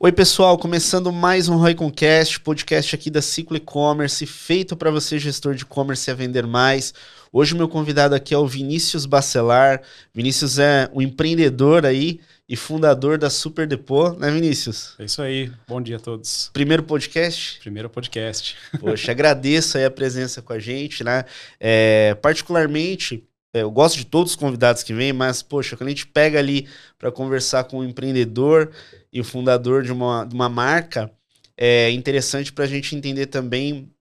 Oi, pessoal, começando mais um Royconcast, podcast aqui da Ciclo E-Commerce, feito para você, gestor de e-commerce, a vender mais. Hoje, o meu convidado aqui é o Vinícius Bacelar. Vinícius é um empreendedor aí e fundador da Super Depot, né, Vinícius? É isso aí. Bom dia a todos. Primeiro podcast? Primeiro podcast. Poxa, agradeço aí a presença com a gente, né? É, particularmente, eu gosto de todos os convidados que vêm, mas, poxa, quando a gente pega ali para conversar com um empreendedor e o fundador de uma, de uma marca, é interessante para a gente entender também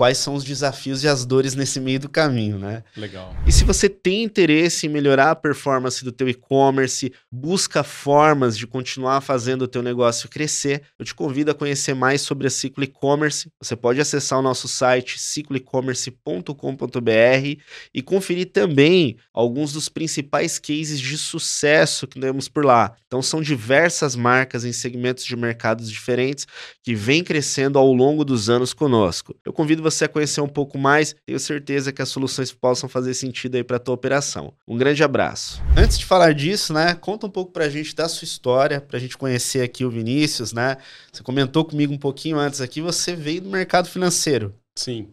quais são os desafios e as dores nesse meio do caminho, né? Legal. E se você tem interesse em melhorar a performance do teu e-commerce, busca formas de continuar fazendo o teu negócio crescer, eu te convido a conhecer mais sobre a Ciclo E-Commerce. Você pode acessar o nosso site cicloecommerce.com.br e conferir também alguns dos principais cases de sucesso que temos por lá. Então são diversas marcas em segmentos de mercados diferentes que vêm crescendo ao longo dos anos conosco. Eu convido você a conhecer um pouco mais, tenho certeza que as soluções possam fazer sentido aí para a tua operação. Um grande abraço. Antes de falar disso, né, conta um pouco para a gente da sua história, para a gente conhecer aqui o Vinícius, né? Você comentou comigo um pouquinho antes aqui, você veio do mercado financeiro. Sim.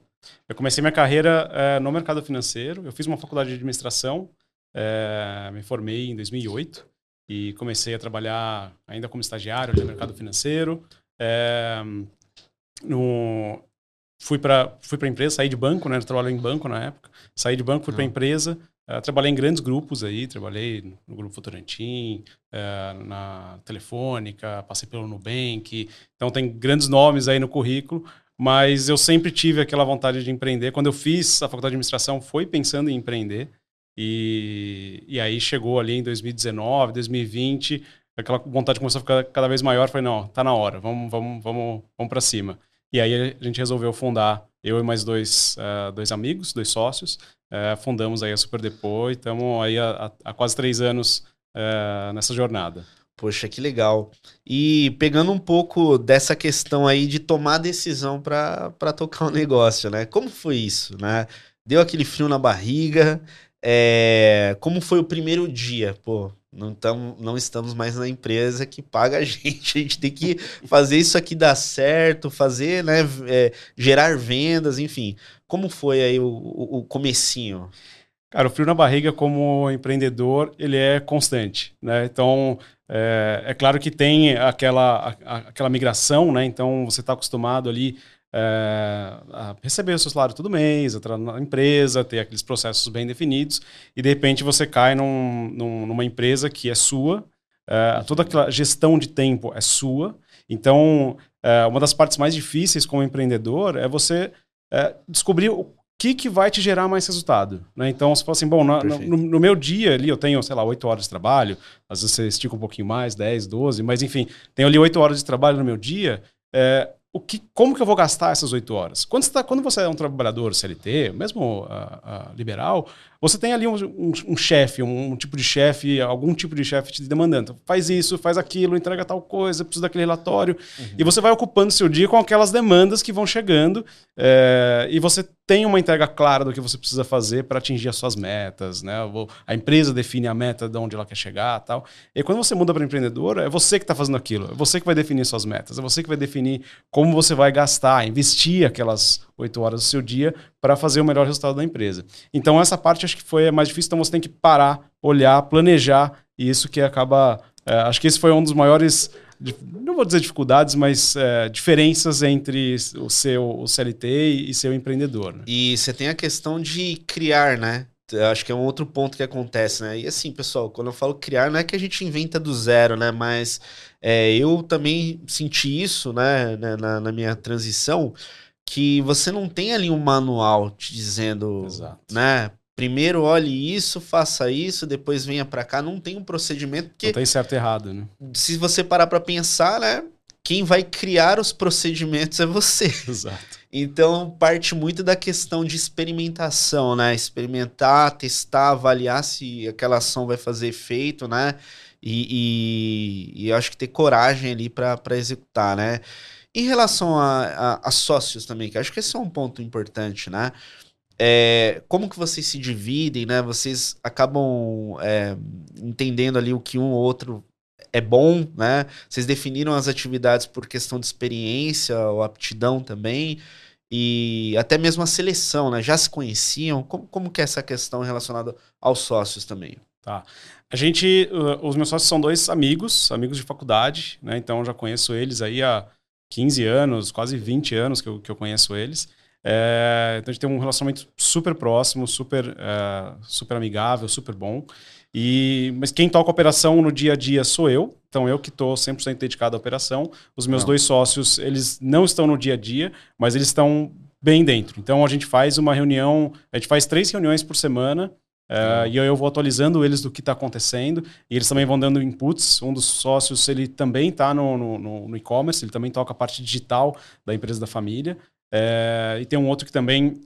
Eu comecei minha carreira é, no mercado financeiro. Eu fiz uma faculdade de administração, é, me formei em 2008 e comecei a trabalhar ainda como estagiário no mercado financeiro. É, no, fui para fui para empresa, saí de banco, né? Eu trabalhei em banco na época. Saí de banco, fui para empresa. Uh, trabalhei em grandes grupos aí, trabalhei no Grupo Votorantim, uh, na Telefônica, passei pelo Nubank. Então tem grandes nomes aí no currículo, mas eu sempre tive aquela vontade de empreender. Quando eu fiz a faculdade de administração, foi pensando em empreender. E, e aí chegou ali em 2019, 2020, aquela vontade começou a ficar cada vez maior. Falei, não, tá na hora, vamos, vamos, vamos, vamos para cima. E aí a gente resolveu fundar, eu e mais dois, uh, dois amigos, dois sócios, uh, fundamos aí a Super Depot e estamos aí há, há, quase três anos uh, nessa jornada. Poxa, que legal. E pegando um pouco dessa questão aí de tomar decisão para tocar o um negócio, né? Como foi isso, né? Deu aquele frio na barriga? É... Como foi o primeiro dia? Pô, não, tamo, não estamos mais na empresa que paga a gente. A gente tem que fazer isso aqui dar certo, fazer, né? É, gerar vendas, enfim. Como foi aí o, o, o, comecinho? Cara, o frio na barriga como empreendedor, ele é constante, né? Então, é, é claro que tem aquela, a, aquela migração, né? Então, você está acostumado ali é, receber o seu salário todo mês, entrar na empresa, ter aqueles processos bem definidos, e de repente você cai num, num, numa empresa que é sua, é, toda aquela gestão de tempo é sua. Então, é, uma das partes mais difíceis como empreendedor é você é, descobrir o que, que vai te gerar mais resultado. Né? Então, você fala assim, bom, no, no, no, meu dia ali eu tenho, sei lá, 8 horas de trabalho, às vezes você estica um pouquinho mais, 10, 12, mas enfim, tenho ali 8 horas de trabalho no meu dia, é, o que, como que eu vou gastar essas oito horas? Quando você, tá, quando você é um trabalhador CLT, mesmo uh, uh, liberal, você tem ali um, um, um chefe, um, um, tipo de chefe, algum tipo de chefe te demandando. Faz isso, faz aquilo, entrega tal coisa, precisa daquele relatório. Uhum. E você vai ocupando seu dia com aquelas demandas que vão chegando é, e você tem uma entrega clara do que você precisa fazer para atingir as suas metas. Né? A empresa define a meta de onde ela quer chegar tal. E quando você muda para empreendedor, é você que está fazendo aquilo. É você que vai definir suas metas. É você que vai definir como você vai gastar, investir aquelas oito horas do seu dia para fazer o melhor resultado da empresa. Então, essa parte acho que foi a mais difícil. Então, você tem que parar, olhar, planejar, e isso que acaba. É, acho que esse foi um dos maiores. Não vou dizer dificuldades, mas é, diferenças entre o seu o CLT e seu empreendedor. Né? E você tem a questão de criar, né? acho que é um outro ponto que acontece, né? E assim, pessoal, quando eu falo criar, não é que a gente inventa do zero, né? Mas é, eu também senti isso, né, na, na minha transição que você não tem ali um manual te dizendo, Exato. né? Primeiro olhe isso, faça isso, depois venha para cá. Não tem um procedimento porque não tem certo e errado, né? Se você parar para pensar, né? Quem vai criar os procedimentos é você. Exato. Então parte muito da questão de experimentação, né? Experimentar, testar, avaliar se aquela ação vai fazer efeito, né? E, e, e eu acho que ter coragem ali para executar, né? Em relação a, a, a, sócios também, que acho que esse é um ponto importante, né? É, como que vocês se dividem, né? Vocês acabam é, entendendo ali o que um ou outro é bom, né? Vocês definiram as atividades por questão de experiência ou aptidão também e até mesmo a seleção, né? Já se conheciam? Como, como que é essa questão relacionada aos sócios também? Tá. A gente, os meus sócios são dois amigos, amigos de faculdade, né? Então já conheço eles aí há 15 anos, quase 20 anos que eu, que eu conheço eles. É, então a gente tem um relacionamento super próximo, super, é, super amigável, super bom. E, mas quem toca a operação no dia a dia sou eu. Então eu que estou 100% dedicado à operação. Os meus não. dois sócios, eles não estão no dia a dia, mas eles estão bem dentro. Então a gente faz uma reunião, a gente faz três reuniões por semana. Uh, e eu vou atualizando eles do que está acontecendo e eles também vão dando inputs. Um dos sócios ele também está no, no, no e-commerce, ele também toca a parte digital da empresa da família. É, e tem um outro que também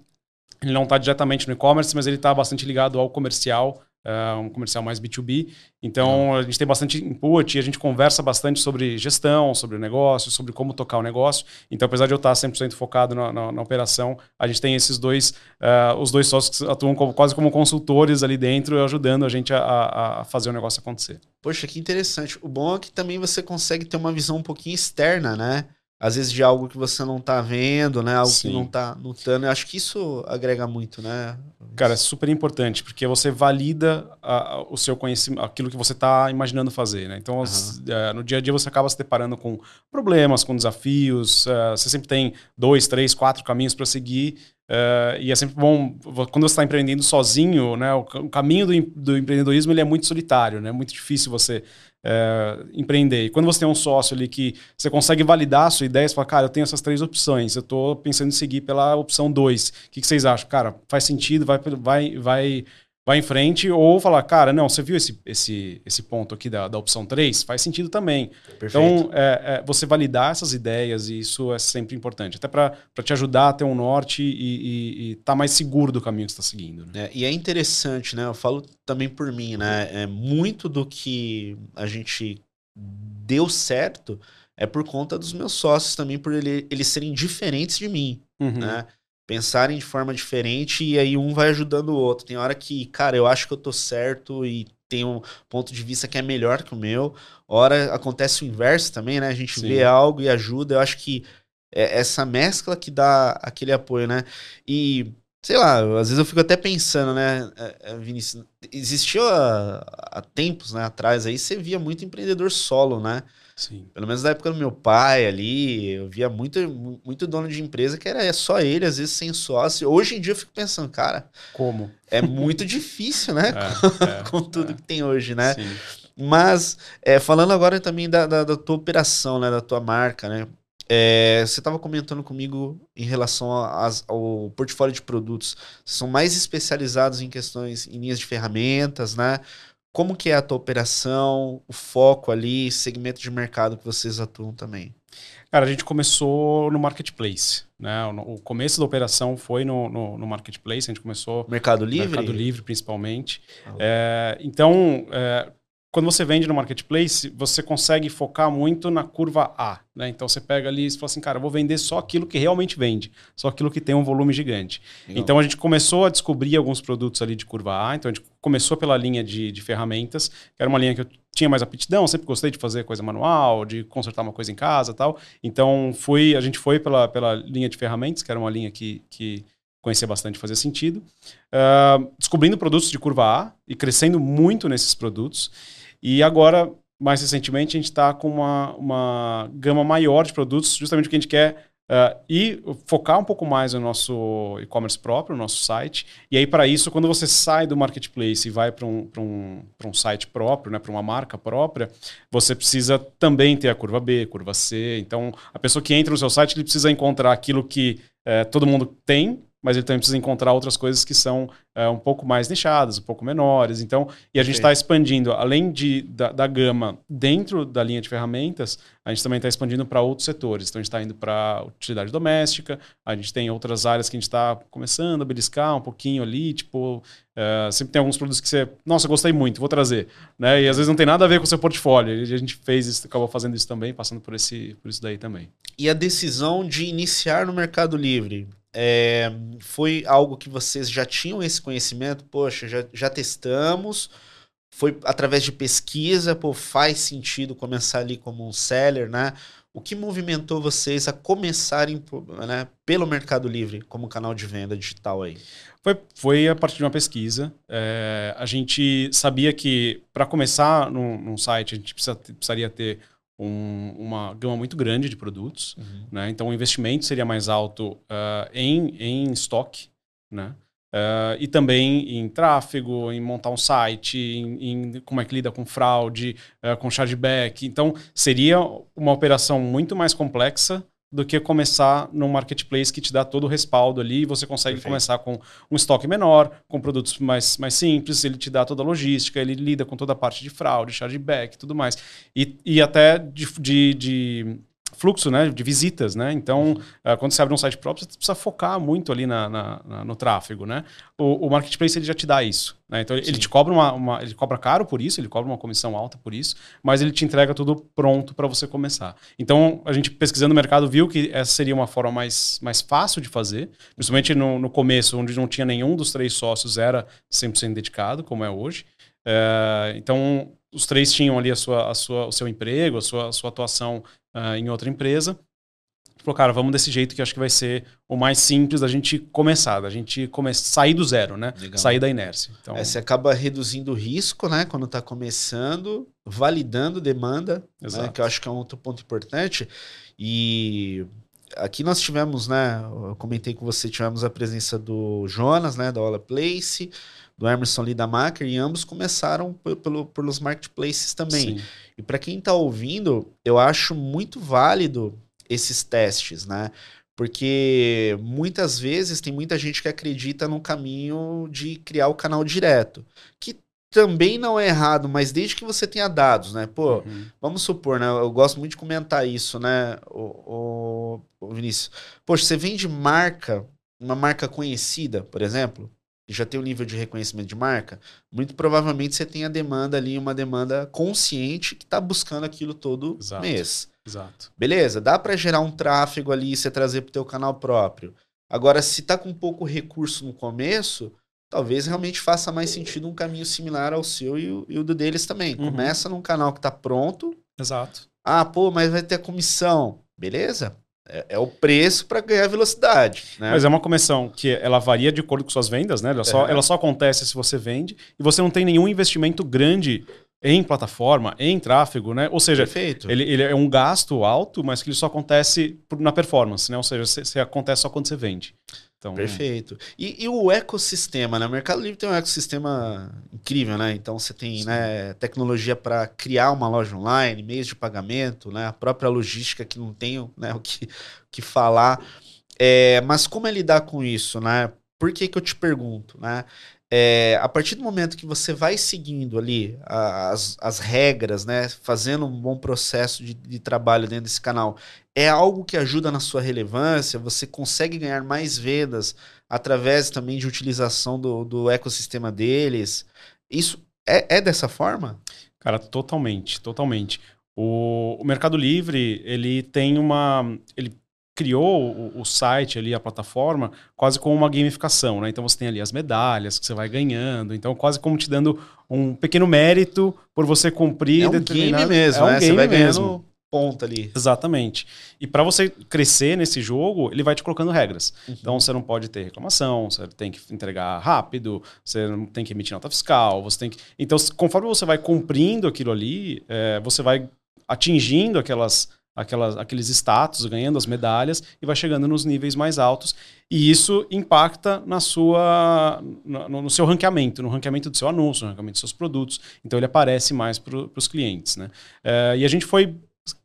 ele não está diretamente no e-commerce, mas ele está bastante ligado ao comercial, uh, um comercial mais B2B. Então uhum. a gente tem bastante input e a gente conversa bastante sobre gestão, sobre o negócio, sobre como tocar o negócio. Então, apesar de eu estar 100% focado na, na, na, operação, a gente tem esses dois, uh, os dois sócios que atuam como, quase como consultores ali dentro, ajudando a gente a, a fazer o negócio acontecer. Poxa, que interessante. O bom é que também você consegue ter uma visão um pouquinho externa, né? Às vezes de algo que você não tá vendo, né? Algo Sim. que não tá notando. Eu acho que isso agrega muito, né? Cara, é super importante, porque você valida a, o seu conhecimento, aquilo que você está imaginando fazer, né? Então, uhum. é, no dia a dia você acaba se deparando com problemas, com desafios. É, você sempre tem dois, três, quatro caminhos para seguir. É, e é sempre bom, quando você está empreendendo sozinho, né? O, o caminho do, do empreendedorismo ele é muito solitário, né? É muito difícil você é, empreender. E quando você tem um sócio ali que você consegue validar a sua ideia, você fala, cara, eu tenho essas três opções, eu estou pensando em seguir pela opção 2. O que, que, vocês acham? Cara, faz sentido, vai, vai, vai vai em frente ou falar, cara, não, você viu esse, esse, esse ponto aqui da, da opção 3? Faz sentido também. Perfeito. Então, é, é, você validar essas ideias, e isso é sempre importante, até para te ajudar a ter um norte e estar tá mais seguro do caminho que está seguindo. Né? É, e é interessante, né? Eu falo também por mim, né? É muito do que a gente deu certo é por conta dos meus sócios também, por ele, eles serem diferentes de mim, uhum. né? Pensarem de forma diferente e aí um vai ajudando o outro. Tem hora que, cara, eu acho que eu tô certo e tem um ponto de vista que é melhor que o meu. Hora acontece o inverso também, né? A gente Sim. vê algo e ajuda. Eu acho que é essa mescla que dá aquele apoio, né? E sei lá, às vezes eu fico até pensando, né, é, é, Vinícius, existiu há, há tempos, né, atrás aí, você via muito empreendedor solo, né? Sim. Pelo menos na época do meu pai ali, eu via muito, muito dono de empresa que era só ele, às vezes sem sócio. Hoje em dia eu fico pensando, cara. Como? É muito difícil, né? É, com, é, tudo é. que tem hoje, né? Sim. Mas, é, falando agora também da, da, da, tua operação, né? Da tua marca, né? É, você estava comentando comigo em relação ao portfólio de produtos. São mais especializados em questões, em linhas de ferramentas, né? Como que é a tua operação, o foco ali, segmento de mercado que vocês atuam também? Cara, a gente começou no marketplace, né? O, começo da operação foi no, no, no, marketplace, a gente começou... Mercado Livre? Mercado Livre, principalmente. Ah. É, então, é, quando você vende no marketplace, você consegue focar muito na curva A. Né? Então você pega ali e fala assim, cara, eu vou vender só aquilo que realmente vende, só aquilo que tem um volume gigante. Legal. Então a gente começou a descobrir alguns produtos ali de curva A. Então a gente começou pela linha de, de ferramentas, que era uma linha que eu tinha mais aptidão, sempre gostei de fazer coisa manual, de consertar uma coisa em casa tal. Então fui, a gente foi pela, pela linha de ferramentas, que era uma linha que, que conhecia bastante, fazia sentido. Uh, descobrindo produtos de curva A e crescendo muito nesses produtos. E agora, mais recentemente, a gente está com uma, uma gama maior de produtos, justamente porque a gente quer uh, e focar um pouco mais no nosso e-commerce próprio, no nosso site. E aí, para isso, quando você sai do marketplace e vai para um, um, um site próprio, né, para uma marca própria, você precisa também ter a curva B, curva C. Então, a pessoa que entra no seu site, ele precisa encontrar aquilo que uh, todo mundo tem, mas ele também precisa encontrar outras coisas que são é, um pouco mais nichadas, um pouco menores. Então, e a gente está expandindo, além de, da, da, gama dentro da linha de ferramentas, a gente também está expandindo para outros setores. Então, a gente está indo para utilidade doméstica, a gente tem outras áreas que a gente está começando a beliscar um pouquinho ali, tipo, é, sempre tem alguns produtos que você, nossa, gostei muito, vou trazer. Né? E às vezes não tem nada a ver com o seu portfólio. E a gente fez isso, acabou fazendo isso também, passando por, esse, por isso daí também. E a decisão de iniciar no Mercado Livre? É, foi algo que vocês já tinham esse conhecimento? Poxa, já, já testamos? foi através de pesquisa, pô, faz sentido começar ali como um seller, né? O que movimentou vocês a começarem né, pelo Mercado Livre como canal de venda digital aí? Foi, foi a partir de uma pesquisa. É, a gente sabia que para começar num, num, site a gente precisa, precisaria ter um, uma gama muito grande de produtos. Uhum. Né? Então o investimento seria mais alto uh, em, em estoque. Né? Uh, e também em tráfego, em montar um site, em, em como é que lida com fraude, uh, com chargeback. Então, seria uma operação muito mais complexa do que começar num marketplace que te dá todo o respaldo ali e você consegue Perfeito. começar com um estoque menor, com produtos mais, mais simples, ele te dá toda a logística, ele lida com toda a parte de fraude, chargeback e tudo mais. E, e até de, de, de fluxo né, de visitas, né? Então, uh, quando você abre um site próprio, você precisa focar muito ali na, na, na no tráfego, né? O, o, marketplace ele já te dá isso, né? Então, Sim. ele te cobra uma, uma, ele cobra caro por isso, ele cobra uma comissão alta por isso, mas ele te entrega tudo pronto para você começar. Então, a gente pesquisando o mercado viu que essa seria uma forma mais, mais fácil de fazer, principalmente no, no começo, onde não tinha nenhum dos três sócios era 100% dedicado, como é hoje. Uh, então, os três tinham ali a sua, a sua, o seu emprego, a sua, a sua atuação uh, em outra empresa. Falou, cara, vamos desse jeito que acho que vai ser o mais simples da gente começar, da gente come sair do zero, né? Legal. Sair da inércia. Então... É, você acaba reduzindo o risco, né? Quando está começando, validando demanda, né? que eu acho que é um outro ponto importante. E aqui nós tivemos, né? Eu comentei com você, tivemos a presença do Jonas, né? Da Ola Place, do Emerson Lee da Maker, e ambos começaram pelo, pelos marketplaces também. Sim. E para quem está ouvindo, eu acho muito válido esses testes, né? Porque muitas vezes tem muita gente que acredita no caminho de criar o canal direto, que também não é errado, mas desde que você tenha dados, né? Pô, uhum. vamos supor, né? Eu gosto muito de comentar isso, né, o, o, o Vinícius. Poxa, você vende marca, uma marca conhecida, por exemplo, e já tem um nível de reconhecimento de marca, muito provavelmente você tem a demanda ali, uma demanda consciente que está buscando aquilo todo Exato. mês. Exato. Beleza, dá para gerar um tráfego ali e você trazer para o teu canal próprio. Agora, se tá com pouco recurso no começo, talvez realmente faça mais sentido um caminho similar ao seu e o, e o do deles também. Uhum. Começa num canal que está pronto. Exato. Ah, pô, mas vai ter a comissão. Beleza? É, é o preço para ganhar velocidade. Né? Mas é uma comissão que ela varia de acordo com suas vendas, né? Ela só, é. ela só acontece se você vende e você não tem nenhum investimento grande em plataforma, em tráfego, né? Ou seja, ele, ele, é um gasto alto, mas que ele só acontece na performance, né? Ou seja, se, se acontece só quando você vende. Então, Perfeito. E, e, o ecossistema, né? O Mercado Livre tem um ecossistema incrível, né? Então você tem né, tecnologia para criar uma loja online, meios de pagamento, né? A própria logística que não tenho né, o que, que falar. É, mas como é lidar com isso, né? Por que, que eu te pergunto, né? É, a partir do momento que você vai seguindo ali as, as regras, né, fazendo um bom processo de, de, trabalho dentro desse canal, é algo que ajuda na sua relevância, você consegue ganhar mais vendas através também de utilização do, do ecossistema deles. Isso é, é dessa forma? Cara, totalmente, totalmente. O, o Mercado Livre, ele tem uma. Ele criou o, o, site ali, a plataforma, quase como uma gamificação, né? Então você tem ali as medalhas que você vai ganhando, então quase como te dando um pequeno mérito por você cumprir. É um game mesmo, é um né? Game você vai mesmo. ganhando ponta ali. Exatamente. E para você crescer nesse jogo, ele vai te colocando regras. Uhum. Então você não pode ter reclamação, você tem que entregar rápido, você não tem que emitir nota fiscal, você tem que. Então, conforme você vai cumprindo aquilo ali, é, você vai atingindo aquelas aquelas, aqueles status, ganhando as medalhas e vai chegando nos níveis mais altos. E isso impacta na sua, no, no seu ranqueamento, no ranqueamento do seu anúncio, no ranqueamento dos seus produtos. Então ele aparece mais para os clientes. Né? É, e a gente foi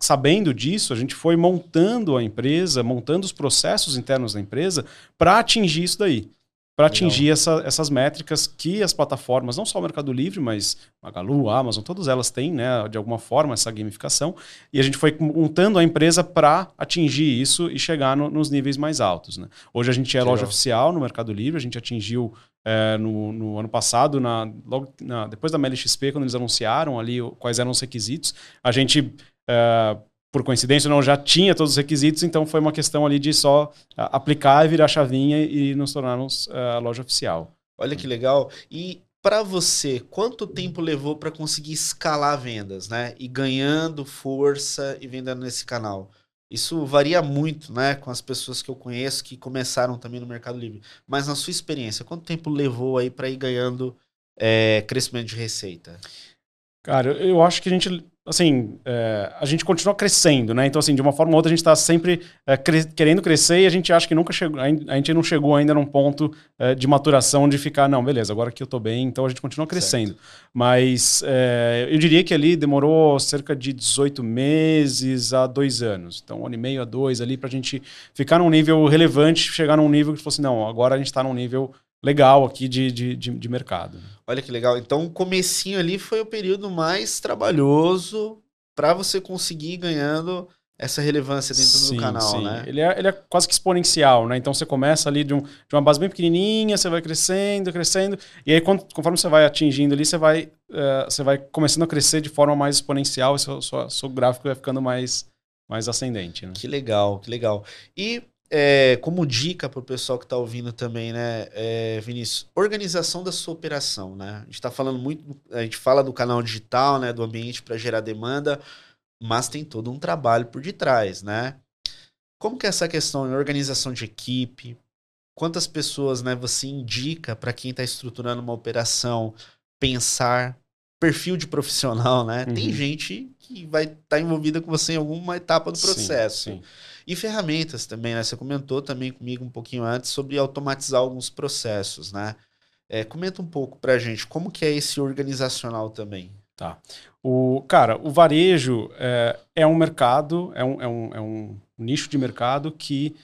sabendo disso, a gente foi montando a empresa, montando os processos internos da empresa para atingir isso daí para atingir essa, essas métricas que as plataformas, não só o Mercado Livre, mas Magalu, Amazon, todas elas têm, né, de alguma forma, essa gamificação. E a gente foi montando a empresa para atingir isso e chegar no, nos níveis mais altos. Né? Hoje a gente é loja oficial no Mercado Livre, a gente atingiu é, no, no, ano passado, na, logo na, depois da MLXP, quando eles anunciaram ali quais eram os requisitos, a gente. É, por coincidência, não já tinha todos os requisitos, então foi uma questão ali de só aplicar e virar chavinha e nos tornarmos a loja oficial. Olha que legal. E para você, quanto tempo levou para conseguir escalar vendas, né? E ganhando força e vendendo nesse canal? Isso varia muito, né, com as pessoas que eu conheço que começaram também no Mercado Livre. Mas na sua experiência, quanto tempo levou aí para ir ganhando é, crescimento de receita? Cara, eu acho que a gente, assim, é, a gente continua crescendo, né? Então, assim, de uma forma ou outra, a gente está sempre é, cre querendo crescer e a gente acha que nunca chegou, a gente não chegou ainda num ponto é, de maturação de ficar, não, beleza, agora que eu estou bem, então a gente continua crescendo. Certo. Mas é, eu diria que ali demorou cerca de 18 meses a dois anos. Então, um ano e meio a dois ali para a gente ficar num nível relevante, chegar num nível que fosse, não, agora a gente está num nível legal aqui de, de, de, de, mercado. Olha que legal. Então, o comecinho ali foi o período mais trabalhoso para você conseguir ir ganhando essa relevância dentro sim, do canal, sim. né? Ele é, ele é quase que exponencial, né? Então você começa ali de, um, de uma base bem pequenininha, você vai crescendo, crescendo, e aí quando, conforme você vai atingindo ali, você vai, uh, você vai começando a crescer de forma mais exponencial e seu, seu, seu gráfico vai ficando mais, mais ascendente, né? Que legal, que legal. E é, como dica para o pessoal que está ouvindo também, né, é, Vinícius, organização da sua operação, né? A gente está falando muito, a gente fala do canal digital, né, do ambiente para gerar demanda, mas tem todo um trabalho por detrás, né? Como que é essa questão de organização de equipe? Quantas pessoas, né, você indica para quem está estruturando uma operação pensar perfil de profissional, né? Uhum. Tem gente que vai estar tá envolvida com você em alguma etapa do processo. Sim, sim. E ferramentas também, né? Você comentou também comigo um pouquinho antes sobre automatizar alguns processos, né? É, comenta um pouco pra gente como que é esse organizacional também. Tá. O, cara, o varejo é, é um mercado, é um, é, um, é um nicho de mercado que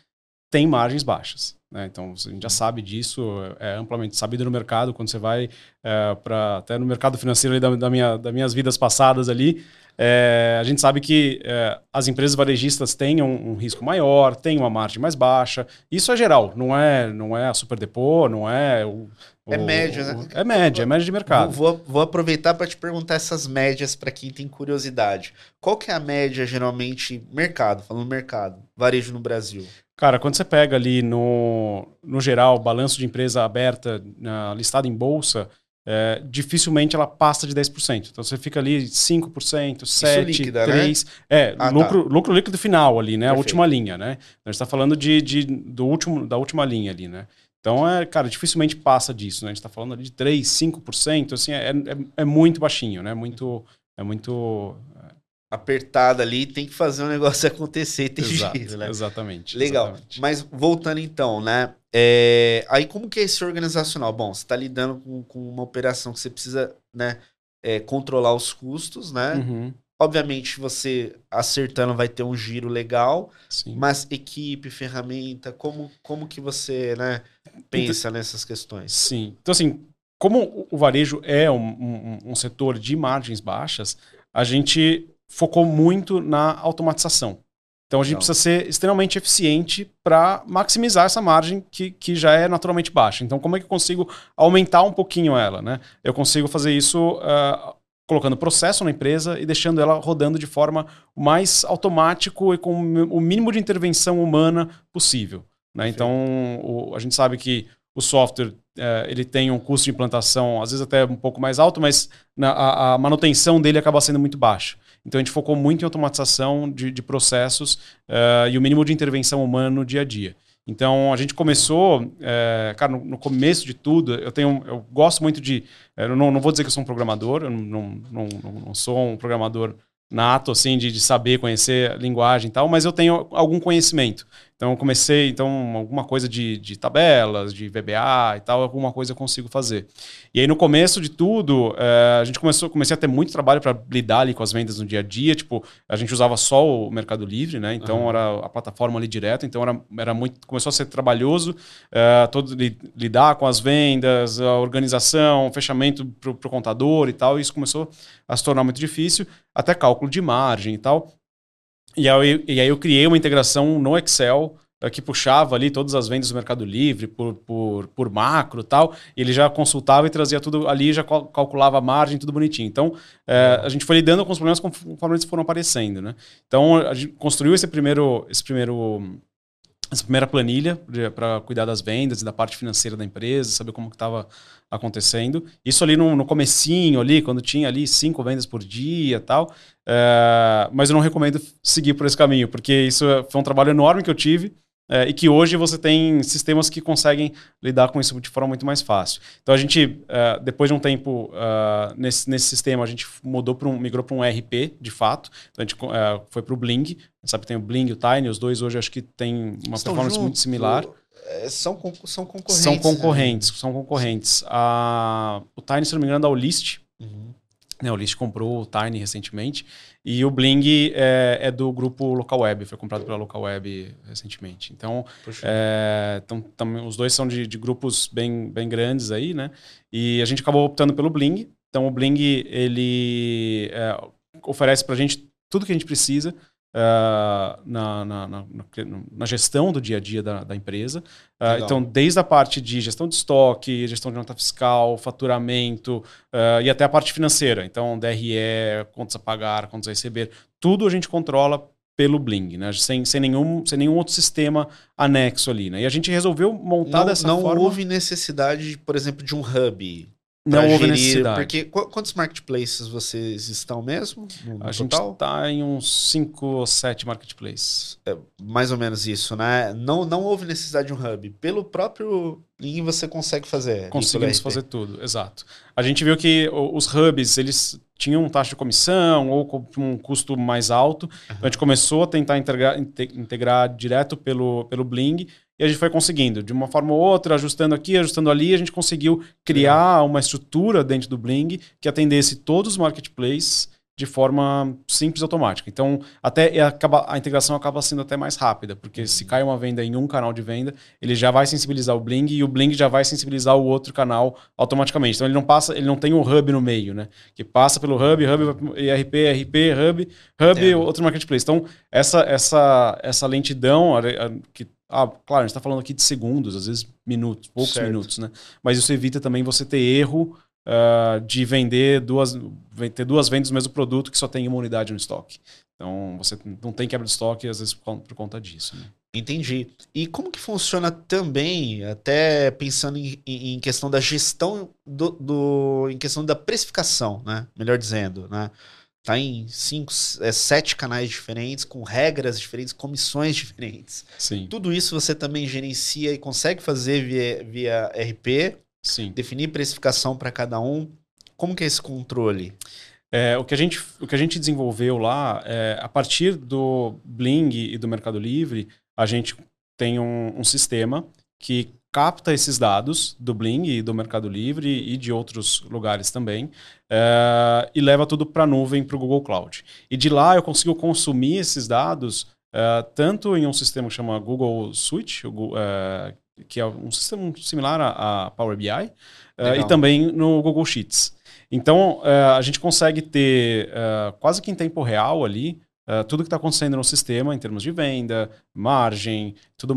tem margens baixas. Né? Então, a gente já sabe disso, é amplamente sabido no mercado, quando você vai é, para até no mercado financeiro da, da, minha, das minhas vidas passadas ali, é, a gente sabe que é, as empresas varejistas têm um, um, risco maior, têm uma margem mais baixa. Isso é geral, não é, não é a Super Depot, não é o. É média, né? É média, é média de mercado. Vou, vou aproveitar para te perguntar essas médias para quem tem curiosidade. Qual que é a média, geralmente, mercado, falando mercado, varejo no Brasil? Cara, quando você pega ali no, no geral, balanço de empresa aberta, listada em bolsa, é, dificilmente ela passa de 10%. Então você fica ali 5%, 7%, líquida, 3%. Né? É, ah, lucro, tá. lucro líquido final ali, né? Perfeito. A última linha, né? A gente está falando de, de, do último, da última linha ali, né? Então, é, cara, dificilmente passa disso, né? A gente está falando ali de 3%, 5%, assim, é, é, é, muito baixinho, né? Muito, é muito... Apertada ali, tem que fazer um negócio acontecer, tem Exato, jeito, né? Exatamente. Legal. Exatamente. Mas voltando então, né? É, aí como que é esse organizacional? Bom, você está lidando com, com, uma operação que você precisa né, é, controlar os custos, né? Uhum. Obviamente, você acertando vai ter um giro legal, Sim. mas equipe, ferramenta, como, como que você né, pensa então, nessas questões? Sim. Então, assim, como o varejo é um, um, um setor de margens baixas, a gente focou muito na automatização. Então a gente precisa ser extremamente eficiente para maximizar essa margem que, que já é naturalmente baixa. Então, como é que eu consigo aumentar um pouquinho ela? Né? Eu consigo fazer isso uh, colocando processo na empresa e deixando ela rodando de forma mais automático e com o mínimo de intervenção humana possível. Né? Então, o, a gente sabe que o software é, ele tem um custo de implantação, às vezes até um pouco mais alto, mas na, a, a, manutenção dele acaba sendo muito baixa. Então a gente focou muito em automatização de, de processos uh, e o mínimo de intervenção humana no dia a dia. Então a gente começou, é, cara, no, no, começo de tudo, eu tenho, eu gosto muito de, eu não, não vou dizer que eu sou um programador, eu não, não, não, não sou um programador nato, assim, de, de saber, conhecer linguagem e tal, mas eu tenho algum conhecimento. Então, comecei, então, alguma coisa de, de tabelas, de VBA e tal, alguma coisa eu consigo fazer. E aí, no começo de tudo, é, a gente começou, comecei a ter muito trabalho para lidar ali com as vendas no dia a dia. Tipo, a gente usava só o Mercado Livre, né? Então, uhum. era a plataforma ali direto. Então, era, era muito, começou a ser trabalhoso é, todo, li, lidar com as vendas, a organização, fechamento para o contador e tal. E isso começou a se tornar muito difícil, até cálculo de margem e tal. E aí, e aí eu criei uma integração no Excel eh, que puxava ali todas as vendas do Mercado Livre por, por, por macro tal. E ele já consultava e trazia tudo ali, já calculava a margem, tudo bonitinho. Então, é, a gente foi lidando com os problemas conforme eles foram aparecendo, né? Então, a gente construiu esse primeiro, esse primeiro essa primeira planilha para cuidar das vendas e da parte financeira da empresa, saber como que estava acontecendo. Isso ali no, no comecinho, ali, quando tinha ali cinco vendas por dia e tal. É, mas eu não recomendo seguir por esse caminho, porque isso foi um trabalho enorme que eu tive. É, e que hoje você tem sistemas que conseguem lidar com isso de forma muito mais fácil. Então a gente, é, depois de um tempo uh, nesse, nesse sistema, a gente mudou para um, migrou para um ERP, de fato. Então a gente uh, foi para o Bling. Sabe, tem o Bling e o Tiny, os dois hoje acho que tem uma Estão performance juntos, muito similar. São, são concorrentes. São concorrentes, né? são concorrentes. Uh, o Tiny, se não me engano, é da Olist. Uhum. Né, o List comprou o Tiny recentemente. E o Bling é, é, do grupo Local Web, foi comprado pela Local Web recentemente. Então, é, então tam, os dois são de, de, grupos bem, bem grandes aí, né? E a gente acabou optando pelo Bling. Então, o Bling, ele é, oferece para a gente tudo que a gente precisa uh, na, na, na, na, gestão do dia a dia da, da empresa. Uh, então, desde a parte de gestão de estoque, gestão de nota fiscal, faturamento uh, e até a parte financeira. Então, DRE, contas a pagar, contas a receber, tudo a gente controla pelo Bling, né? sem, sem, nenhum, sem nenhum outro sistema anexo ali. Né? E a gente resolveu montar não, dessa não forma. Não houve necessidade, por exemplo, de um hub não houve necessidade. Porque quantos marketplaces vocês estão mesmo? No, a gente está em uns 5 ou 7 marketplaces. É, mais ou menos isso, né? Não, não houve necessidade de um hub. Pelo próprio link você consegue fazer. Conseguimos fazer tudo, exato. A gente viu que os hubs, eles tinham taxa de comissão ou com um custo mais alto. Uhum. Então a gente começou a tentar integrar, integrar direto pelo, pelo Bling e a gente foi conseguindo, de uma forma ou outra, ajustando aqui, ajustando ali, a gente conseguiu criar uma estrutura dentro do Bling que atendesse todos os marketplaces de forma simples e automática. Então, até acaba, a integração acaba sendo até mais rápida, porque se cai uma venda em um canal de venda, ele já vai sensibilizar o Bling e o Bling já vai sensibilizar o outro canal automaticamente. Então, ele não passa, ele não tem um hub no meio, né? Que passa pelo hub, hub ERP, RP, hub, hub, é. outro marketplace. Então, essa essa essa lentidão que ah, claro, a gente está falando aqui de segundos, às vezes minutos, poucos certo. minutos, né? Mas isso evita também você ter erro uh, de vender duas, ter duas vendas do mesmo produto que só tem uma unidade no estoque. Então, você não tem quebra de estoque, às vezes, por, conta disso. Né? Entendi. E como que funciona também, até pensando em, em questão da gestão do, do, em questão da precificação, né? Melhor dizendo, né? Tá em cinco, é, sete canais diferentes, com regras diferentes, comissões diferentes. Sim. Tudo isso você também gerencia e consegue fazer via, via RP. Sim. Definir precificação para cada um. Como que é esse controle? É, o, que a gente, o que a gente desenvolveu lá, é, a partir do Bling e do Mercado Livre, a gente tem um, um sistema que capta esses dados do Bling e do Mercado Livre e de outros lugares também uh, e leva tudo para a nuvem, para o Google Cloud. E de lá eu consigo consumir esses dados uh, tanto em um sistema que chama Google Suite, uh, que é um sistema similar a, a Power BI, e também no Google Sheets. Então, a gente consegue ter quase que em tempo real ali Uh, tudo que está acontecendo no sistema em termos de venda, margem, tudo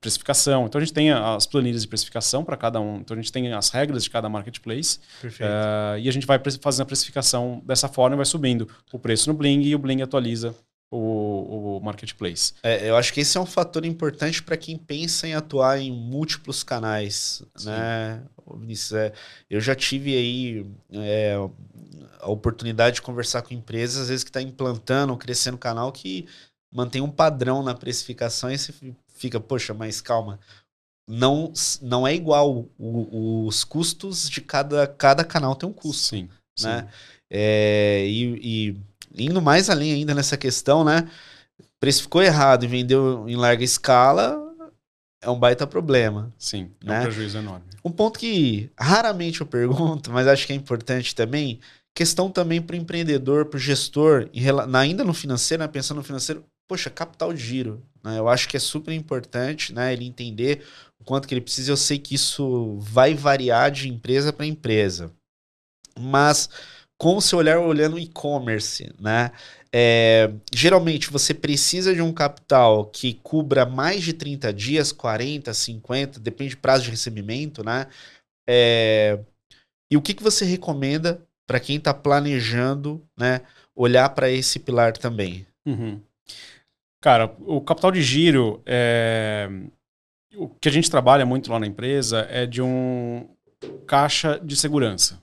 precificação. Então a gente tem as planilhas de precificação para cada um. Então a gente tem as regras de cada marketplace. Uh, e a gente vai fazendo a precificação dessa forma e vai subindo o preço no Bling e o Bling atualiza o, o marketplace. É, eu acho que esse é um fator importante para quem pensa em atuar em múltiplos canais, Sim. né? Vinícius, é, eu já tive aí é, a oportunidade de conversar com empresas, às vezes que está implantando, crescendo o canal, que mantém um padrão na precificação e você fica, poxa, mas calma, não, não é igual. O, os custos de cada, cada canal tem um custo. Sim. Né? Sim. É, e, e indo mais além ainda nessa questão, né? Precificou errado e vendeu em larga escala, é um baita problema. Sim, é né? um prejuízo enorme. Um ponto que raramente eu pergunto, mas acho que é importante também, questão também para o empreendedor, para o gestor, ainda no financeiro, né? pensando no financeiro, poxa, capital de giro. Né? Eu acho que é super importante né? ele entender o quanto que ele precisa. Eu sei que isso vai variar de empresa para empresa. Mas com o seu olhar olhando e-commerce, né? É, geralmente você precisa de um capital que cubra mais de 30 dias, 40, 50, depende do prazo de recebimento, né? É, e o que, que você recomenda para quem está planejando, né? Olhar para esse pilar também? Uhum. Cara, o capital de giro, é... o que a gente trabalha muito lá na empresa é de um caixa de segurança.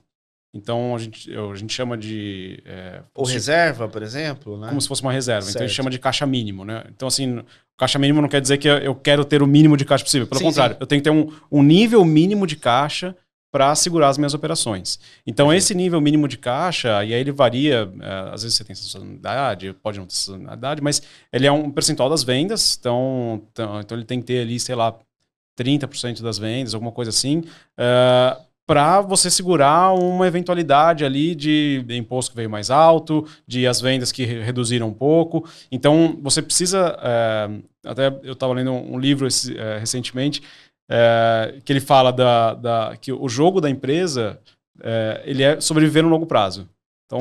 Então a gente, a gente chama de. É, Ou reserva, por exemplo, né? Como se fosse uma reserva. Certo. Então a gente chama de caixa mínimo, né? Então, assim, caixa mínimo não quer dizer que eu quero ter o mínimo de caixa possível. Pelo sim, contrário, sim. eu tenho que ter um, um nível mínimo de caixa para segurar as minhas operações. Então, esse nível mínimo de caixa, e aí ele varia, é, às vezes você tem sazonalidade, pode não ter sazonalidade, mas ele é um percentual das vendas, então, então, então ele tem que ter ali, sei lá, 30% das vendas, alguma coisa assim, uh, é, para você segurar uma eventualidade ali de, de, imposto que veio mais alto, de as vendas que reduziram um pouco. Então, você precisa. Uh, até eu estava lendo um livro esse, uh, recentemente é, que ele fala da, da, que o jogo da empresa é, ele é sobreviver no longo prazo. Então,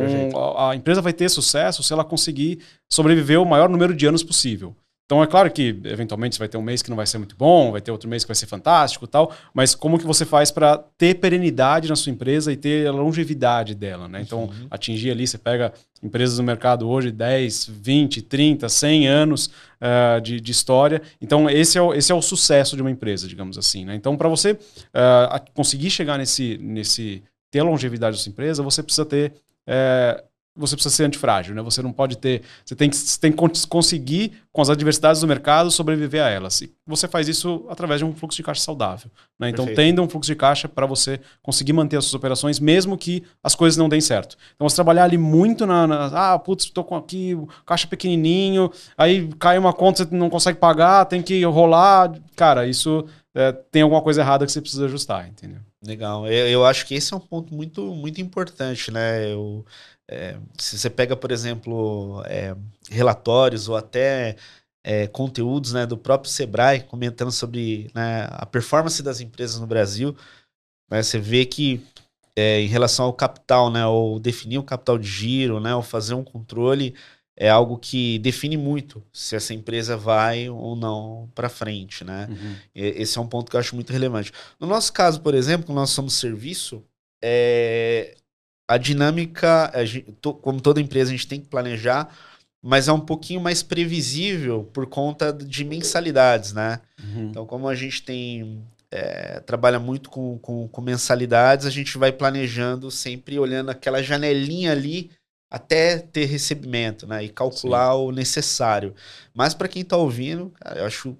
a, a, empresa vai ter sucesso se ela conseguir sobreviver o maior número de anos possível. Então, é claro que, eventualmente, você vai ter um mês que não vai ser muito bom, vai ter outro mês que vai ser fantástico tal, mas como que você faz para ter perenidade na sua empresa e ter a longevidade dela, né? Então, uhum. atingir ali, você pega empresas no mercado hoje, 10, 20, 30, 100 anos uh, de, de, história. Então, esse é, o, esse é o sucesso de uma empresa, digamos assim, né? Então, para você uh, conseguir chegar nesse, nesse... ter a longevidade da sua empresa, você precisa ter... Uh, você precisa ser antifrágil, né? Você não pode ter. Você tem que, você tem que conseguir, com as adversidades do mercado, sobreviver a elas. E você faz isso através de um fluxo de caixa saudável. Né? Então, Perfeito. tendo um fluxo de caixa para você conseguir manter as suas operações, mesmo que as coisas não deem certo. Então, você trabalhar ali muito na. na ah, putz, estou com aqui, caixa pequenininho, aí cai uma conta, você não consegue pagar, tem que rolar. Cara, isso é, tem alguma coisa errada que você precisa ajustar, entendeu? Legal. Eu, eu acho que esse é um ponto muito, muito importante, né? Eu, é, se você pega, por exemplo, é, relatórios ou até é, conteúdos né, do próprio Sebrae comentando sobre né, a performance das empresas no Brasil, né, você vê que é, em relação ao capital, né, ou definir um capital de giro, né, ou fazer um controle, é algo que define muito se essa empresa vai ou não para frente, né? Uhum. Esse é um ponto que eu acho muito relevante. No nosso caso, por exemplo, nós somos serviço, é, a dinâmica, a gente, como toda empresa, a gente tem que planejar, mas é um pouquinho mais previsível por conta de mensalidades, né? Uhum. Então, como a gente tem é, trabalha muito com, com, com, mensalidades, a gente vai planejando sempre olhando aquela janelinha ali até ter recebimento, né? E calcular Sim. o necessário. Mas para quem está ouvindo, cara, eu acho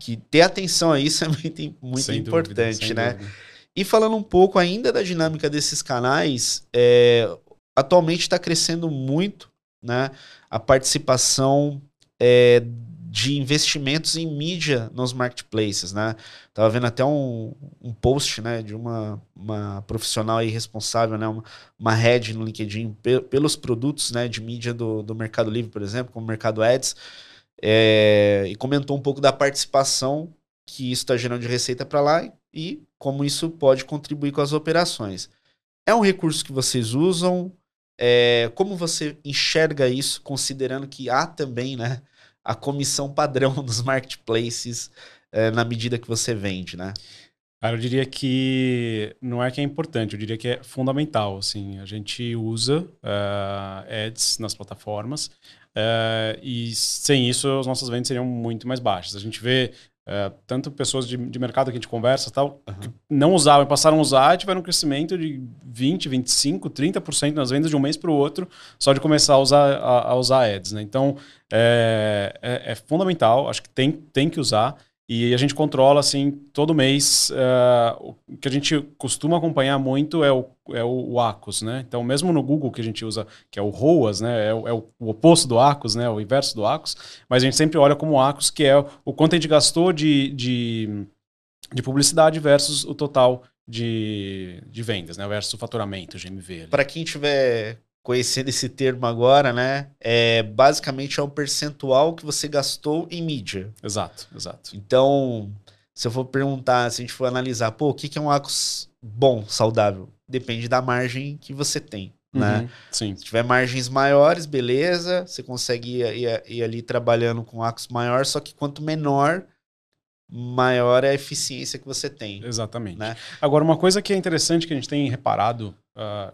que ter atenção a isso é muito, muito importante, dúvida, né? Dúvida. E falando um pouco ainda da dinâmica desses canais, é, atualmente está crescendo muito né, a participação é, de investimentos em mídia nos marketplaces, né? Tava vendo até um, um post, né, de uma, uma profissional aí responsável, né, uma, uma head no LinkedIn pelos produtos, né, de mídia do, do Mercado Livre, por exemplo, como o Mercado Ads, é, e comentou um pouco da participação que isso está gerando de receita para lá e como isso pode contribuir com as operações. É um recurso que vocês usam? É, como você enxerga isso, considerando que há também né, a comissão padrão dos marketplaces é, na medida que você vende, né? Cara, eu diria que não é que é importante, eu diria que é fundamental. Assim, a gente usa uh, ads nas plataformas uh, e sem isso as nossas vendas seriam muito mais baixas. A gente vê é, tanto pessoas de, de, mercado que a gente conversa tal, uhum. que não usavam, passaram a usar e tiveram um crescimento de 20, 25, 30% nas vendas de um mês para o outro, só de começar a usar, a, a usar ads. Né? Então, é, é, é, fundamental, acho que tem, tem que usar. E a gente controla, assim, todo mês. Uh, o que a gente costuma acompanhar muito é o, é o, ACOS, né? Então, mesmo no Google que a gente usa, que é o ROAS, né? É, o, é o oposto do ACOS, né? O inverso do ACOS. Mas a gente sempre olha como ACOS, que é o quanto a gente gastou de, de, de publicidade versus o total de, de vendas, né? Versus o faturamento, o GMV. Para quem tiver conhecendo esse termo agora, né? É, basicamente é um percentual que você gastou em mídia. Exato, exato. Então, se eu for perguntar, se a gente for analisar, pô, o que é um ACOS bom, saudável? Depende da margem que você tem. Né? Uhum, sim. Se tiver margens maiores, beleza, você consegue ir, ir, ir ali trabalhando com ACOS maior, só que quanto menor, maior é a eficiência que você tem. Exatamente. Né? Agora, uma coisa que é interessante que a gente tem reparado uh,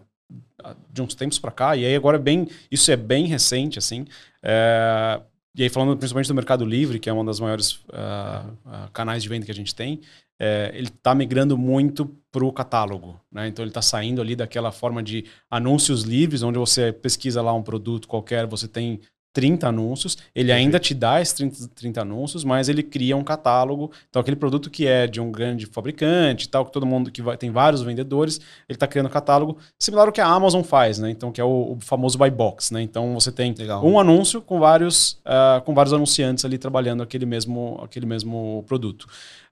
de uns tempos para cá, e aí agora é bem, isso é bem recente, assim, é, e aí falando principalmente do Mercado Livre, que é um dos maiores uh, uh, canais de venda que a gente tem, é, ele está migrando muito para o catálogo. Né? Então ele está saindo ali daquela forma de anúncios livres, onde você pesquisa lá um produto qualquer, você tem 30 anúncios, ele ainda te dá esses 30, 30, anúncios, mas ele cria um catálogo. Então, aquele produto que é de um grande fabricante, tal, que todo mundo que vai, tem vários vendedores, ele está criando um catálogo similar ao que a Amazon faz, né? Então, que é o, o famoso buy box, né? Então, você tem Legal. um anúncio com vários, uh, com vários anunciantes ali trabalhando aquele mesmo, aquele mesmo produto.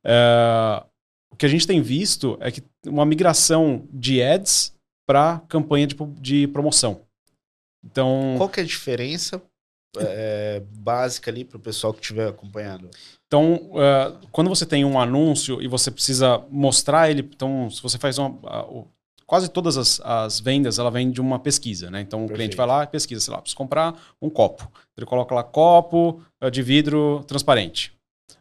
Uh, o que a gente tem visto é que uma migração de ads para campanha de, de promoção. Então, qual que é a diferença é, básica ali para o pessoal que estiver acompanhando? Então, uh, quando você tem um anúncio e você precisa mostrar ele, então, se você faz uma. Uh, quase todas as, as, vendas, ela vem de uma pesquisa, né? Então, Perfeito. o cliente vai lá e pesquisa, sei lá, preciso comprar um copo. Ele coloca lá copo uh, de vidro transparente.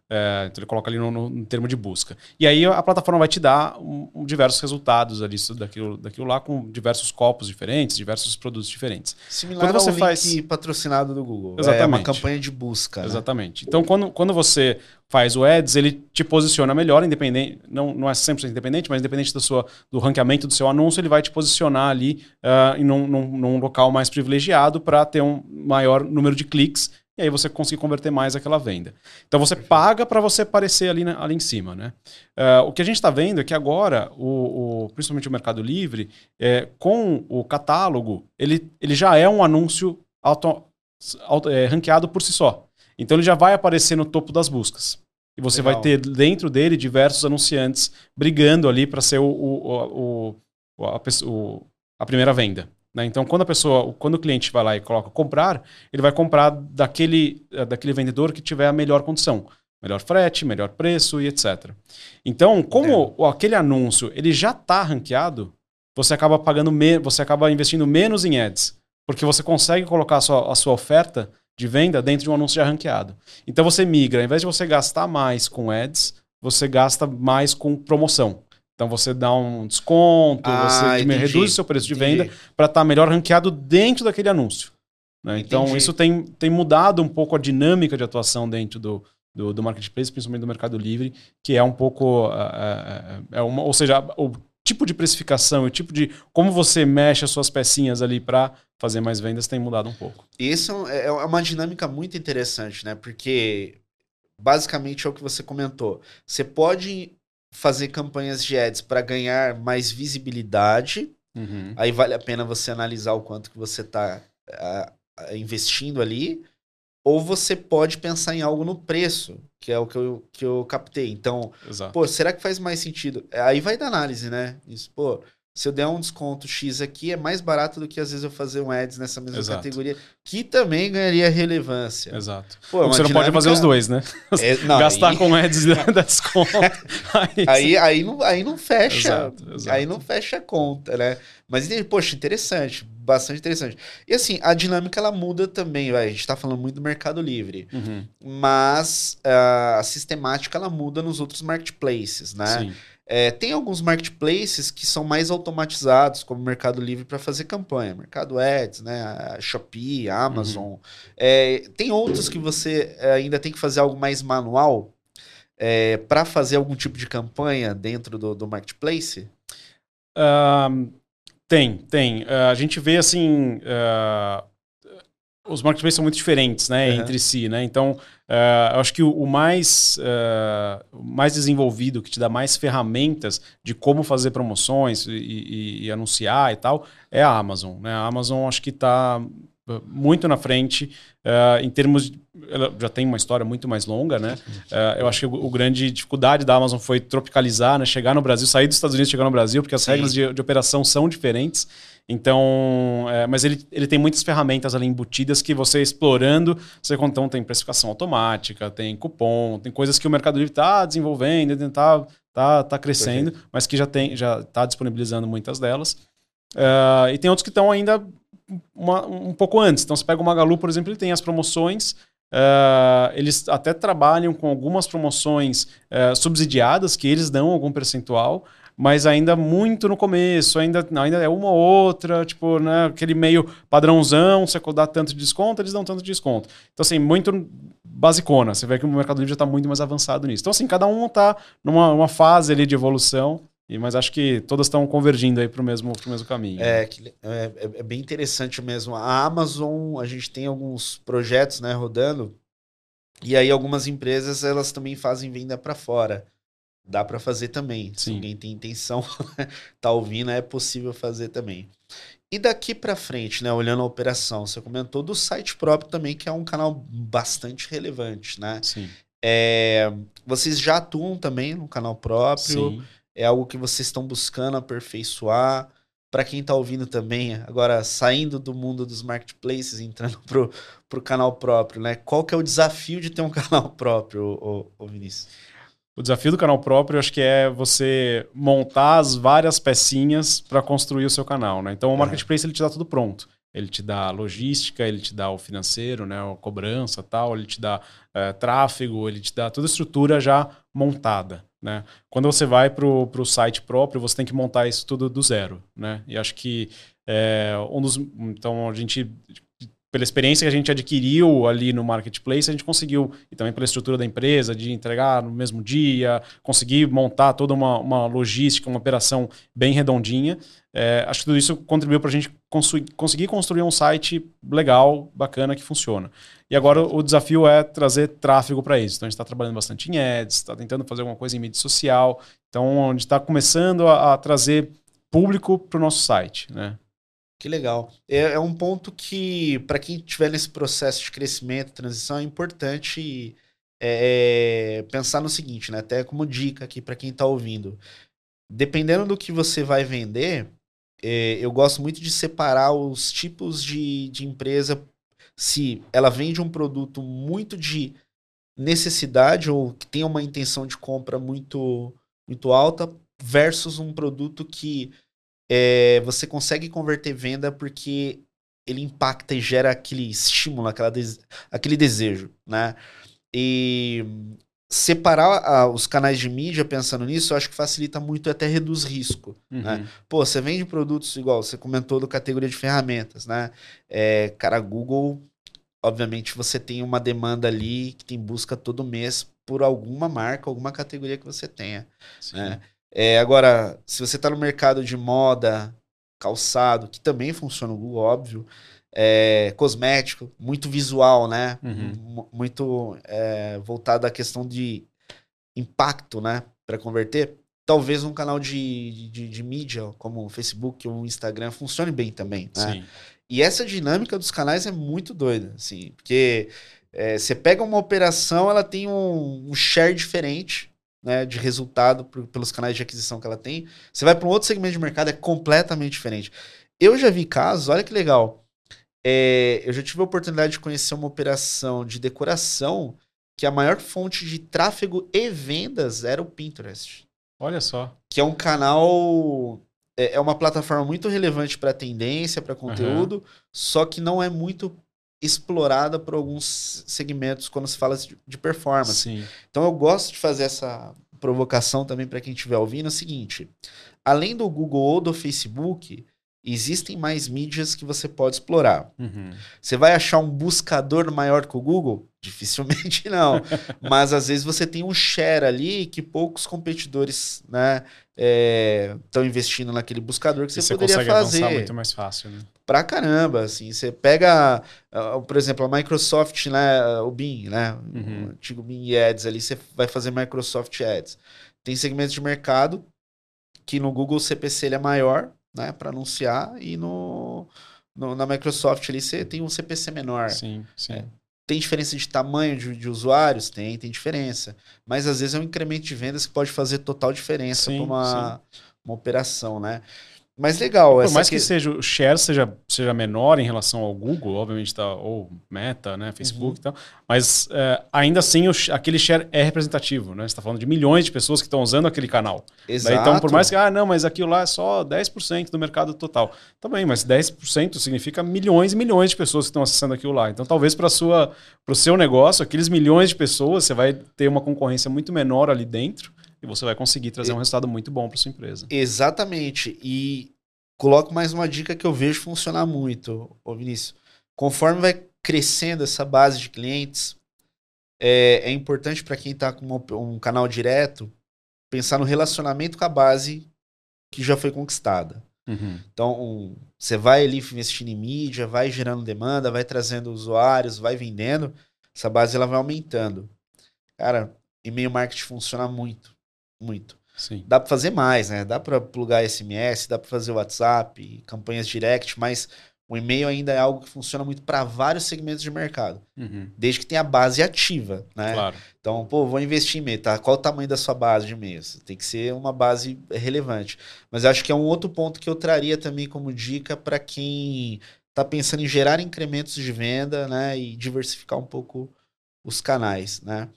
É, então ele coloca ali no, no, no, termo de busca. E aí a plataforma vai te dar um, um, diversos resultados ali, daquilo, daquilo lá, com diversos copos diferentes, diversos produtos diferentes. Similar quando você ao faz... link patrocinado do Google. Exatamente. É uma campanha de busca. Né? Exatamente. Então, quando, quando você faz o Ads, ele te posiciona melhor, independente, não, não é 100% independente, mas independente do, sua, do ranqueamento do seu anúncio, ele vai te posicionar ali uh, em num, num, num local mais privilegiado para ter um maior número de cliques e aí você conseguir converter mais aquela venda. Então você paga para você aparecer ali, ali em cima. Né? Uh, o que a gente está vendo é que agora, o, o, principalmente o Mercado Livre, é, com o catálogo, ele, ele já é um anúncio auto, auto, é, ranqueado por si só. Então ele já vai aparecer no topo das buscas. E você Legal. vai ter dentro dele diversos anunciantes brigando ali para ser o, o, o, a, a primeira venda. Né? Então, quando a pessoa, quando o cliente vai lá e coloca comprar, ele vai comprar daquele, eh, daquele vendedor que tiver a melhor condição. Melhor frete, melhor preço e etc. Então, como é. aquele anúncio ele já está ranqueado, você acaba pagando você acaba investindo menos em ads, porque você consegue colocar a sua, a sua oferta de venda dentro de um anúncio já ranqueado. Então você migra, ao invés de você gastar mais com ads, você gasta mais com promoção. Então você dá um desconto, ah, você entendi, reduz o seu preço entendi. de venda para estar tá melhor ranqueado dentro daquele anúncio. Né? Então isso tem, tem mudado um pouco a dinâmica de atuação dentro do, do, do marketplace, principalmente do Mercado Livre, que é um pouco. Uh, é uma, ou seja, o tipo de precificação, o tipo de como você mexe as suas pecinhas ali para fazer mais vendas tem mudado um pouco. Isso é, é uma dinâmica muito interessante, né? Porque basicamente é o que você comentou. Você pode fazer campanhas de ads para ganhar mais visibilidade. Uhum. Aí vale a pena você analisar o quanto que você está uh, investindo ali. Ou você pode pensar em algo no preço, que é o que eu, que eu captei. Então, Exato. pô, será que faz mais sentido? Aí vai da análise, né? Isso, pô, se eu der um desconto X aqui, é mais barato do que às vezes eu fazer um ads nessa mesma Exato. categoria, que também ganharia relevância. Exato. Pô, você não pode fazer os dois, né? É, não, Gastar aí... com ads e dar desconto. aí, aí, aí, não, aí não fecha. Exato, exato. Aí não fecha a conta, né? Mas, poxa, interessante. Bastante interessante. E assim, a dinâmica ela muda também, vai. A gente está falando muito do Mercado Livre. Uhum. Mas uh, a sistemática ela muda nos outros marketplaces, né? Sim. É, tem alguns marketplaces que são mais automatizados, como o Mercado Livre, para fazer campanha. Mercado Ads, né? Shopee, Amazon. Uhum. É, tem outros que você é, ainda tem que fazer algo mais manual é, para fazer algum tipo de campanha dentro do, do marketplace? Tem, tem. Uh, a gente vê assim. Uh, os marketplaces são muito diferentes né, uhum. entre si, né? Então, Uh, eu acho que o, o mais, uh, mais desenvolvido, que te dá mais ferramentas de como fazer promoções e, e, e anunciar e tal, é a Amazon. Né? A Amazon acho que está muito na frente uh, em termos de, ela já tem uma história muito mais longa né uh, eu acho que o, o, grande dificuldade da Amazon foi tropicalizar né chegar no Brasil sair dos Estados Unidos chegar no Brasil porque as Sim. regras de, de operação são diferentes então, é, mas ele, ele tem muitas ferramentas ali embutidas que você explorando, você então tem precificação automática, tem cupom, tem coisas que o Mercado Livre está desenvolvendo, está tá, tá crescendo, Perfeito. mas que já tem já está disponibilizando muitas delas. Uh, e tem outros que estão ainda uma, um pouco antes. Então, você pega o Magalu, por exemplo, ele tem as promoções Uh, eles até trabalham com algumas promoções uh, subsidiadas que eles dão algum percentual, mas ainda muito no começo, ainda, ainda é uma ou outra, tipo, né, aquele meio padrãozão, você dá tanto de desconto, eles dão tanto de desconto. Então, assim, muito basicona. Você vê que o Mercado Livre já está muito mais avançado nisso. Então, assim, cada um está numa fase ali de evolução. E, mas acho que todas estão convergindo aí para o mesmo, pro mesmo caminho. É, é, é, bem interessante mesmo. A Amazon, a gente tem alguns projetos né, rodando, e aí algumas empresas elas também fazem venda para fora. Dá para fazer também. Sim. Se alguém tem intenção, tá ouvindo, é possível fazer também. E daqui para frente, né, olhando a operação, você comentou do site próprio também, que é um canal bastante relevante, né? Sim. É, vocês já atuam também no canal próprio? Sim é algo que vocês estão buscando aperfeiçoar. Para quem está ouvindo também, agora saindo do mundo dos marketplaces, entrando pro, pro canal próprio, né? Qual que é o desafio de ter um canal próprio, ô, ô Vinícius? O desafio do canal próprio, acho que é você montar as várias pecinhas para construir o seu canal, né? Então, o marketplace ele te dá tudo pronto. Ele te dá logística, ele te dá o financeiro, né, a cobrança, tal. Ele te dá é, tráfego, ele te dá toda a estrutura já montada. Né? Quando você vai para o site próprio, você tem que montar isso tudo do zero. Né? E acho que é, um dos. Então, a gente pela experiência que a gente adquiriu ali no marketplace, a gente conseguiu, e também pela estrutura da empresa, de entregar no mesmo dia, conseguir montar toda uma, uma logística, uma operação bem redondinha. É, acho que tudo isso contribuiu para a gente conseguir construir um site legal, bacana, que funciona. E agora o desafio é trazer tráfego para isso. Então a gente está trabalhando bastante em ads, está tentando fazer alguma coisa em mídia social. Então a gente está começando a, a trazer público para o nosso site. Né? Que legal. É, é um ponto que, para quem estiver nesse processo de crescimento, transição, é importante é, pensar no seguinte, né? Até como dica aqui para quem está ouvindo. Dependendo do que você vai vender, é, eu gosto muito de separar os tipos de, de empresa. Se ela vende um produto muito de necessidade ou que tem uma intenção de compra muito, muito alta, versus um produto que é, você consegue converter venda porque ele impacta e gera aquele estímulo, aquela aquele desejo, né? E separar ah, os canais de mídia pensando nisso, eu acho que facilita muito e até reduz risco. Né? Uhum. Né? Pô, você vende produtos igual, você comentou do categoria de ferramentas, né? É, cara, Google, obviamente você tem uma demanda ali que tem busca todo mês por alguma marca, alguma categoria que você tenha. Né? É, agora, se você está no mercado de moda, calçado, que também funciona no Google, óbvio, é, cosmético, muito visual, né? Uhum. Muito é, voltado à questão de impacto, né? Para converter. Talvez um canal de, de, de, mídia, como o Facebook ou o Instagram, funcione bem também. Né? Sim. E essa dinâmica dos canais é muito doida, assim, porque é, você pega uma operação, ela tem um, um share diferente, né, de resultado por, pelos canais de aquisição que ela tem. Você vai para um outro segmento de mercado, é completamente diferente. Eu já vi casos, olha que legal. É, eu já tive a oportunidade de conhecer uma operação de decoração que a maior fonte de tráfego e vendas era o Pinterest. Olha só. Que é um canal. É, é uma plataforma muito relevante para tendência, para conteúdo, uhum. só que não é muito explorada por alguns segmentos quando se fala de performance. Sim. Então eu gosto de fazer essa provocação também para quem estiver ouvindo: é o seguinte: além do Google ou do Facebook, existem mais mídias que você pode explorar. Uhum. Você vai achar um buscador maior que o Google? Dificilmente não. Mas às vezes você tem um share ali que poucos competidores né, estão é, investindo naquele buscador que você, você poderia fazer. muito mais fácil, né? Pra caramba, assim. Você pega, uh, por exemplo, a Microsoft, né, o Bing, né? Uhum. O antigo Bing Ads ali, você vai fazer Microsoft Ads. Tem segmentos de mercado que no Google o CPC ele é maior, né, para anunciar e no, no, na Microsoft ali você tem um CPC menor. Sim, sim. É, tem diferença de tamanho de, de, usuários? Tem, tem diferença. Mas às vezes é um incremento de vendas que pode fazer total diferença para uma, uma operação, né? Mas legal. Por mais que, que, seja o share seja, seja menor em relação ao Google, obviamente, tá, ou Meta, né, Facebook uhum. e tal, mas é, ainda assim o, aquele share é representativo, né? Você está falando de milhões de pessoas que estão usando aquele canal. Exato. Daí, então, por mais que, ah, não, mas aquilo lá é só 10% do mercado total. Também, tá mas 10% significa milhões e milhões de pessoas que estão acessando aquilo lá. Então, talvez para o seu negócio, aqueles milhões de pessoas, você vai ter uma concorrência muito menor ali dentro e você vai conseguir trazer um resultado muito bom para sua empresa. Exatamente. E coloco mais uma dica que eu vejo funcionar muito, ô Vinícius. Conforme vai crescendo essa base de clientes, é, é importante para quem está com um canal direto pensar no relacionamento com a base que já foi conquistada. Uhum. Então, um, você vai ali investindo em mídia, vai gerando demanda, vai trazendo usuários, vai vendendo, essa base ela vai aumentando. Cara, e-mail marketing funciona muito, muito. Sim. Dá para fazer mais, né? Dá para plugar SMS, dá para fazer WhatsApp, campanhas direct, mas o e-mail ainda é algo que funciona muito para vários segmentos de mercado. Uhum. Desde que tenha a base ativa, né? Claro. Então, pô, vou investir em e-mail, tá? Qual o tamanho da sua base de e-mails? Tem que ser uma base relevante. Mas acho que é um outro ponto que eu traria também como dica para quem está pensando em gerar incrementos de venda, né? E diversificar um pouco os canais, né?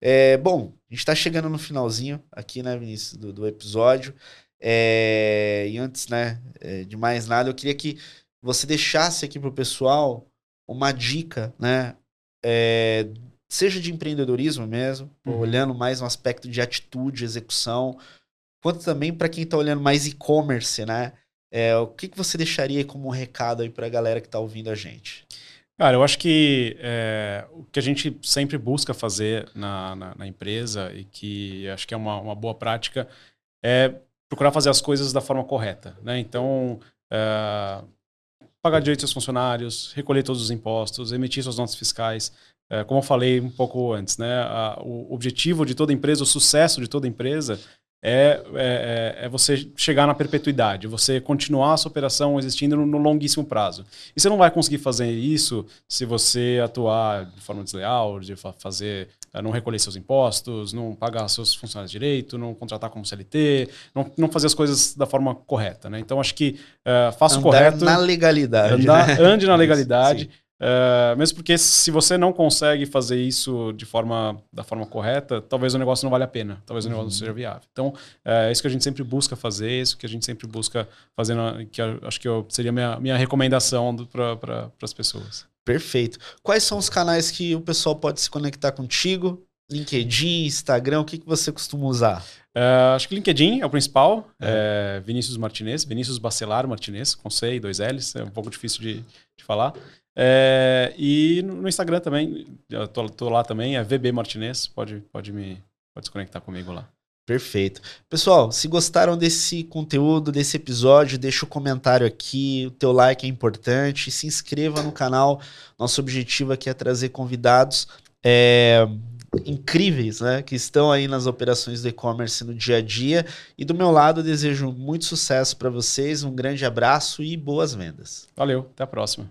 É, bom, a gente está chegando no finalzinho aqui, né, Vinícius, do, do episódio. É, e antes, né, é, de mais nada, eu queria que você deixasse aqui para o pessoal uma dica, né? É, seja de empreendedorismo mesmo, uhum. olhando mais no aspecto de atitude, execução, quanto também para quem está olhando mais e-commerce, né? É, o que, que você deixaria como um recado aí para a galera que está ouvindo a gente? Cara, eu acho que é, o que a gente sempre busca fazer na, na, na, empresa e que acho que é uma, uma boa prática é procurar fazer as coisas da forma correta. Né? Então, é, pagar direitos aos funcionários, recolher todos os impostos, emitir suas notas fiscais. É, como eu falei um pouco antes, né, a, o objetivo de toda empresa, o sucesso de toda empresa é, é, é, você chegar na perpetuidade, você continuar a sua operação existindo no, no, longuíssimo prazo. E você não vai conseguir fazer isso se você atuar de forma desleal, de fazer, eh, não recolher seus impostos, não pagar seus funcionários direito, não contratar como CLT, não, não fazer as coisas da forma correta. Né? Então, acho que uh, faça o correto. na legalidade. Andar, né? Ande na legalidade. Uh, mesmo porque se você não consegue fazer isso de forma da forma correta, talvez o negócio não valha a pena, talvez o negócio uhum. não seja viável. Então, é isso que a gente sempre busca fazer, é isso que a gente sempre busca fazer, na, que acho que eu, seria minha, minha recomendação para pra, as pessoas. Perfeito. Quais são os canais que o pessoal pode se conectar contigo? LinkedIn, Instagram, o que, que você costuma usar? Uh, acho que LinkedIn é o principal. É. É Vinícius Martinez, Vinícius Bacelar Martinez, com C e dois L's, é um pouco difícil de, de falar. É, e no Instagram também, eu tô, tô, lá também, é VB Martinez, pode, pode me pode se conectar comigo lá. Perfeito. Pessoal, se gostaram desse conteúdo, desse episódio, deixa o um comentário aqui, o teu like é importante, se inscreva no canal. Nosso objetivo aqui é trazer convidados é, incríveis, né, que estão aí nas operações do e-commerce no dia a dia. E do meu lado, desejo muito sucesso para vocês, um grande abraço e boas vendas. Valeu, até a próxima.